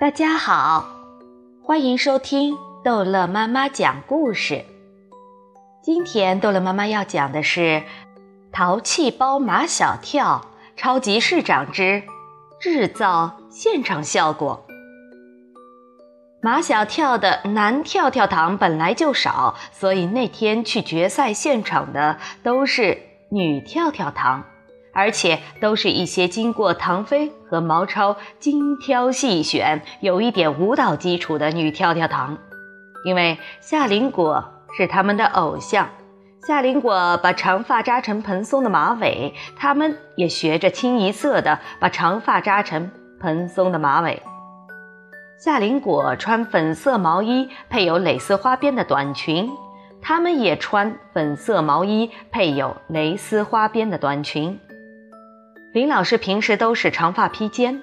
大家好，欢迎收听逗乐妈妈讲故事。今天逗乐妈妈要讲的是《淘气包马小跳超级市长之制造现场效果》。马小跳的男跳跳糖本来就少，所以那天去决赛现场的都是女跳跳糖。而且都是一些经过唐飞和毛超精挑细选、有一点舞蹈基础的女跳跳糖，因为夏林果是他们的偶像。夏林果把长发扎成蓬松的马尾，他们也学着清一色的把长发扎成蓬松的马尾。夏林果穿粉色毛衣配有蕾丝花边的短裙，他们也穿粉色毛衣配有蕾丝花边的短裙。林老师平时都是长发披肩，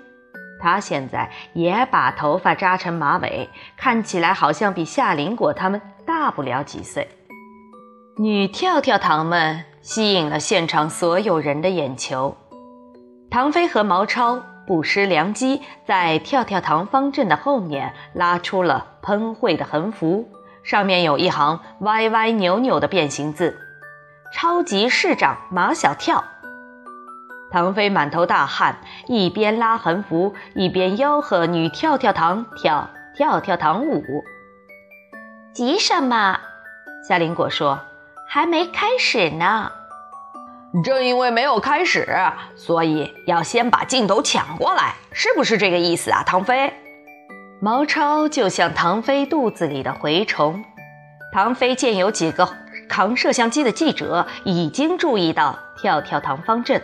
他现在也把头发扎成马尾，看起来好像比夏林果他们大不了几岁。女跳跳糖们吸引了现场所有人的眼球。唐飞和毛超不失良机，在跳跳糖方阵的后面拉出了喷绘的横幅，上面有一行歪歪扭扭的变形字：“超级市长马小跳。”唐飞满头大汗，一边拉横幅，一边吆喝女跳跳糖跳跳跳糖舞。急什么？夏林果说：“还没开始呢。”正因为没有开始，所以要先把镜头抢过来，是不是这个意思啊？唐飞，毛超就像唐飞肚子里的蛔虫。唐飞见有几个扛摄像机的记者已经注意到跳跳糖方阵。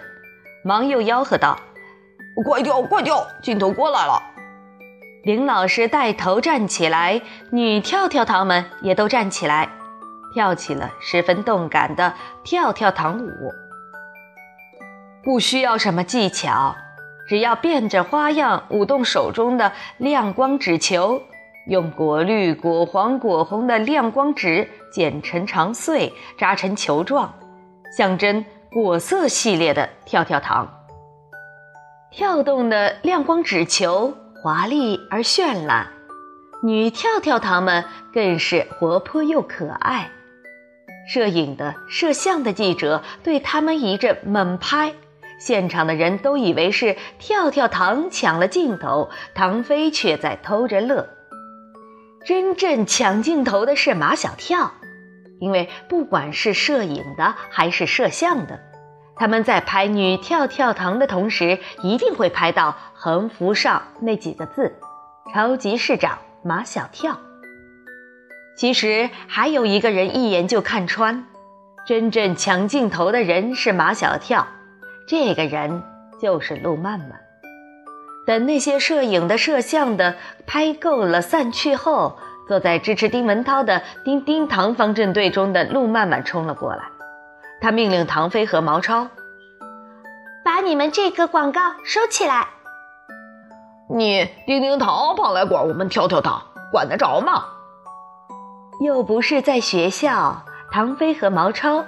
忙又吆喝道：“快跳，快跳！镜头过来了！”林老师带头站起来，女跳跳糖们也都站起来，跳起了十分动感的跳跳糖舞。不需要什么技巧，只要变着花样舞动手中的亮光纸球，用果绿、果黄、果红的亮光纸剪成长穗，扎成球状，象征。果色系列的跳跳糖，跳动的亮光纸球华丽而绚烂，女跳跳糖们更是活泼又可爱。摄影的、摄像的记者对他们一阵猛拍，现场的人都以为是跳跳糖抢了镜头，唐飞却在偷着乐。真正抢镜头的是马小跳。因为不管是摄影的还是摄像的，他们在拍女跳跳糖的同时，一定会拍到横幅上那几个字：“超级市长马小跳。”其实还有一个人一眼就看穿，真正抢镜头的人是马小跳，这个人就是陆曼曼。等那些摄影的、摄像的拍够了散去后。坐在支持丁文涛的丁丁糖方阵队中的陆曼曼冲了过来，他命令唐飞和毛超把你们这个广告收起来。你丁丁糖跑来管我们跳跳糖，管得着吗？又不是在学校，唐飞和毛超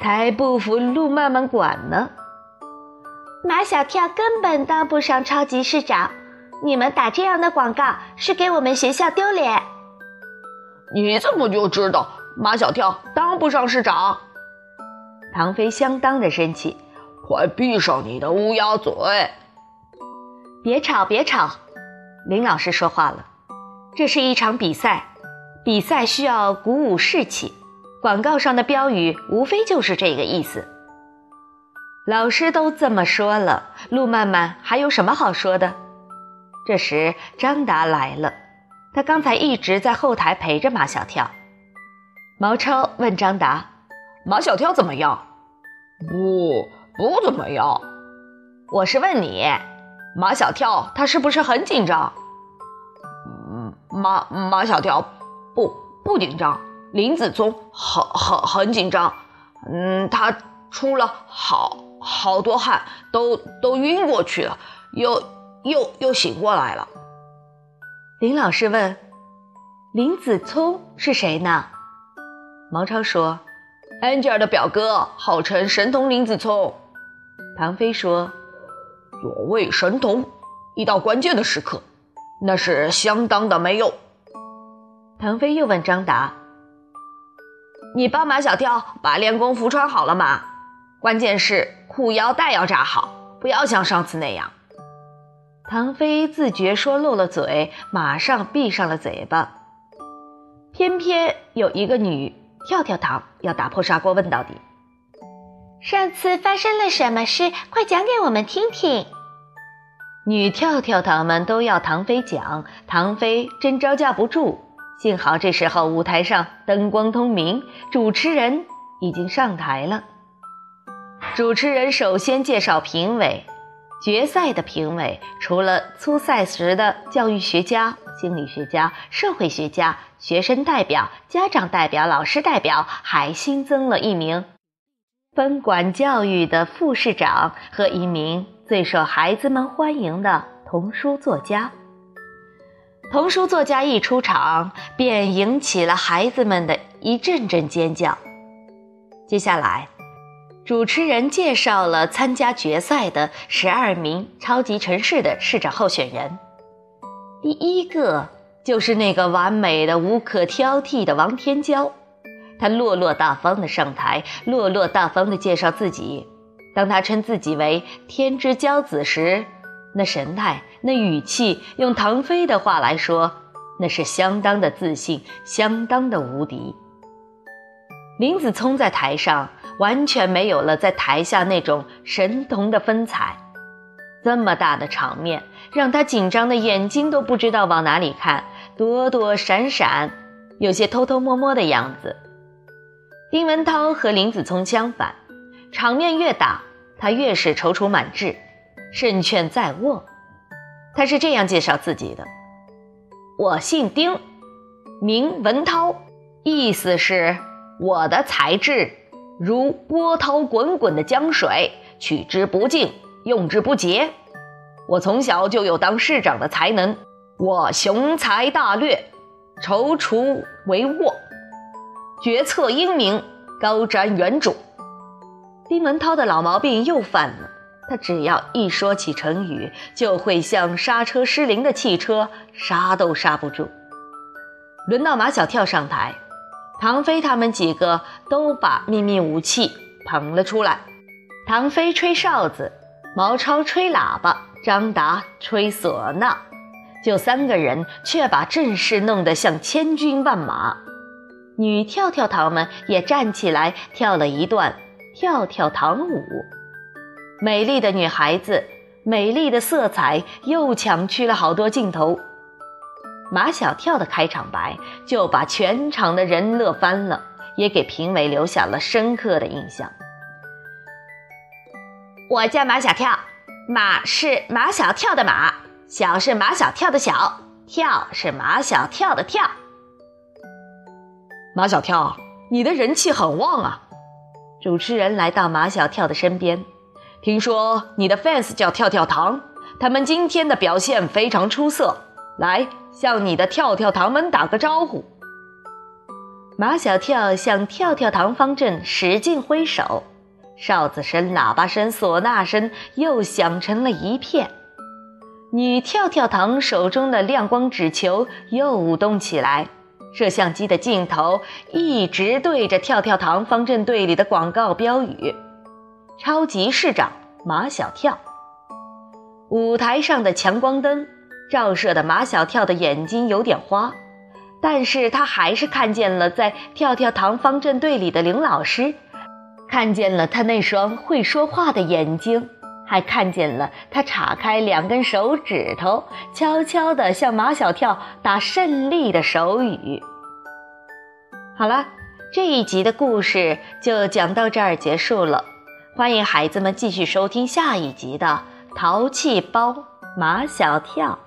才不服陆曼曼管呢。马小跳根本当不上超级市长，你们打这样的广告是给我们学校丢脸。你怎么就知道马小跳当不上市长？唐飞相当的生气，快闭上你的乌鸦嘴！别吵，别吵！林老师说话了，这是一场比赛，比赛需要鼓舞士气，广告上的标语无非就是这个意思。老师都这么说了，陆曼曼还有什么好说的？这时张达来了。他刚才一直在后台陪着马小跳。毛超问张达：“马小跳怎么样？”“不，不怎么样。”“我是问你，马小跳他是不是很紧张？”“嗯，马马小跳不不紧张。林子聪很很很紧张。嗯，他出了好好多汗，都都晕过去了，又又又醒过来了。”林老师问：“林子聪是谁呢？”毛超说：“Angel 的表哥，号称神童林子聪。”唐飞说：“所谓神童，一到关键的时刻，那是相当的没用。唐飞又问张达：“你帮马小跳把练功服穿好了吗？关键是裤腰带要扎好，不要像上次那样。”唐飞自觉说漏了嘴，马上闭上了嘴巴。偏偏有一个女跳跳糖要打破砂锅问到底：“上次发生了什么事？快讲给我们听听。”女跳跳糖们都要唐飞讲，唐飞真招架不住。幸好这时候舞台上灯光通明，主持人已经上台了。主持人首先介绍评委，决赛的评委除了初赛时的教育学家、心理学家、社会学家、学生代表、家长代表、老师代表，还新增了一名分管教育的副市长和一名。最受孩子们欢迎的童书作家。童书作家一出场，便引起了孩子们的一阵阵尖叫。接下来，主持人介绍了参加决赛的十二名超级城市的市长候选人。第一个就是那个完美的、无可挑剔的王天骄，他落落大方的上台，落落大方的介绍自己。当他称自己为天之骄子时，那神态、那语气，用唐飞的话来说，那是相当的自信，相当的无敌。林子聪在台上完全没有了在台下那种神童的风采，这么大的场面，让他紧张的眼睛都不知道往哪里看，躲躲闪闪，有些偷偷摸摸的样子。丁文涛和林子聪相反，场面越大。他越是踌躇满志，胜券在握。他是这样介绍自己的：“我姓丁，名文涛，意思是我的才智如波涛滚滚的江水，取之不尽，用之不竭。我从小就有当市长的才能，我雄才大略，踌躇为幄，决策英明，高瞻远瞩。”丁文涛的老毛病又犯了，他只要一说起成语，就会像刹车失灵的汽车，刹都刹不住。轮到马小跳上台，唐飞他们几个都把秘密武器捧了出来。唐飞吹哨子，毛超吹喇叭，张达吹唢呐，就三个人却把阵势弄得像千军万马。女跳跳糖们也站起来跳了一段。跳跳糖舞，美丽的女孩子，美丽的色彩又抢去了好多镜头。马小跳的开场白就把全场的人乐翻了，也给评委留下了深刻的印象。我叫马小跳，马是马小跳的马，小是马小跳的小，跳是马小跳的跳。马小跳，你的人气很旺啊！主持人来到马小跳的身边，听说你的 fans 叫跳跳糖，他们今天的表现非常出色，来向你的跳跳糖们打个招呼。马小跳向跳跳糖方阵使劲挥手，哨子声、喇叭声、唢呐声又响成了一片。女跳跳糖手中的亮光纸球又舞动起来。摄像机的镜头一直对着跳跳糖方阵队里的广告标语：“超级市长马小跳。”舞台上的强光灯照射的马小跳的眼睛有点花，但是他还是看见了在跳跳糖方阵队里的林老师，看见了他那双会说话的眼睛。还看见了他叉开两根手指头，悄悄地向马小跳打胜利的手语。好了，这一集的故事就讲到这儿结束了。欢迎孩子们继续收听下一集的《淘气包马小跳》。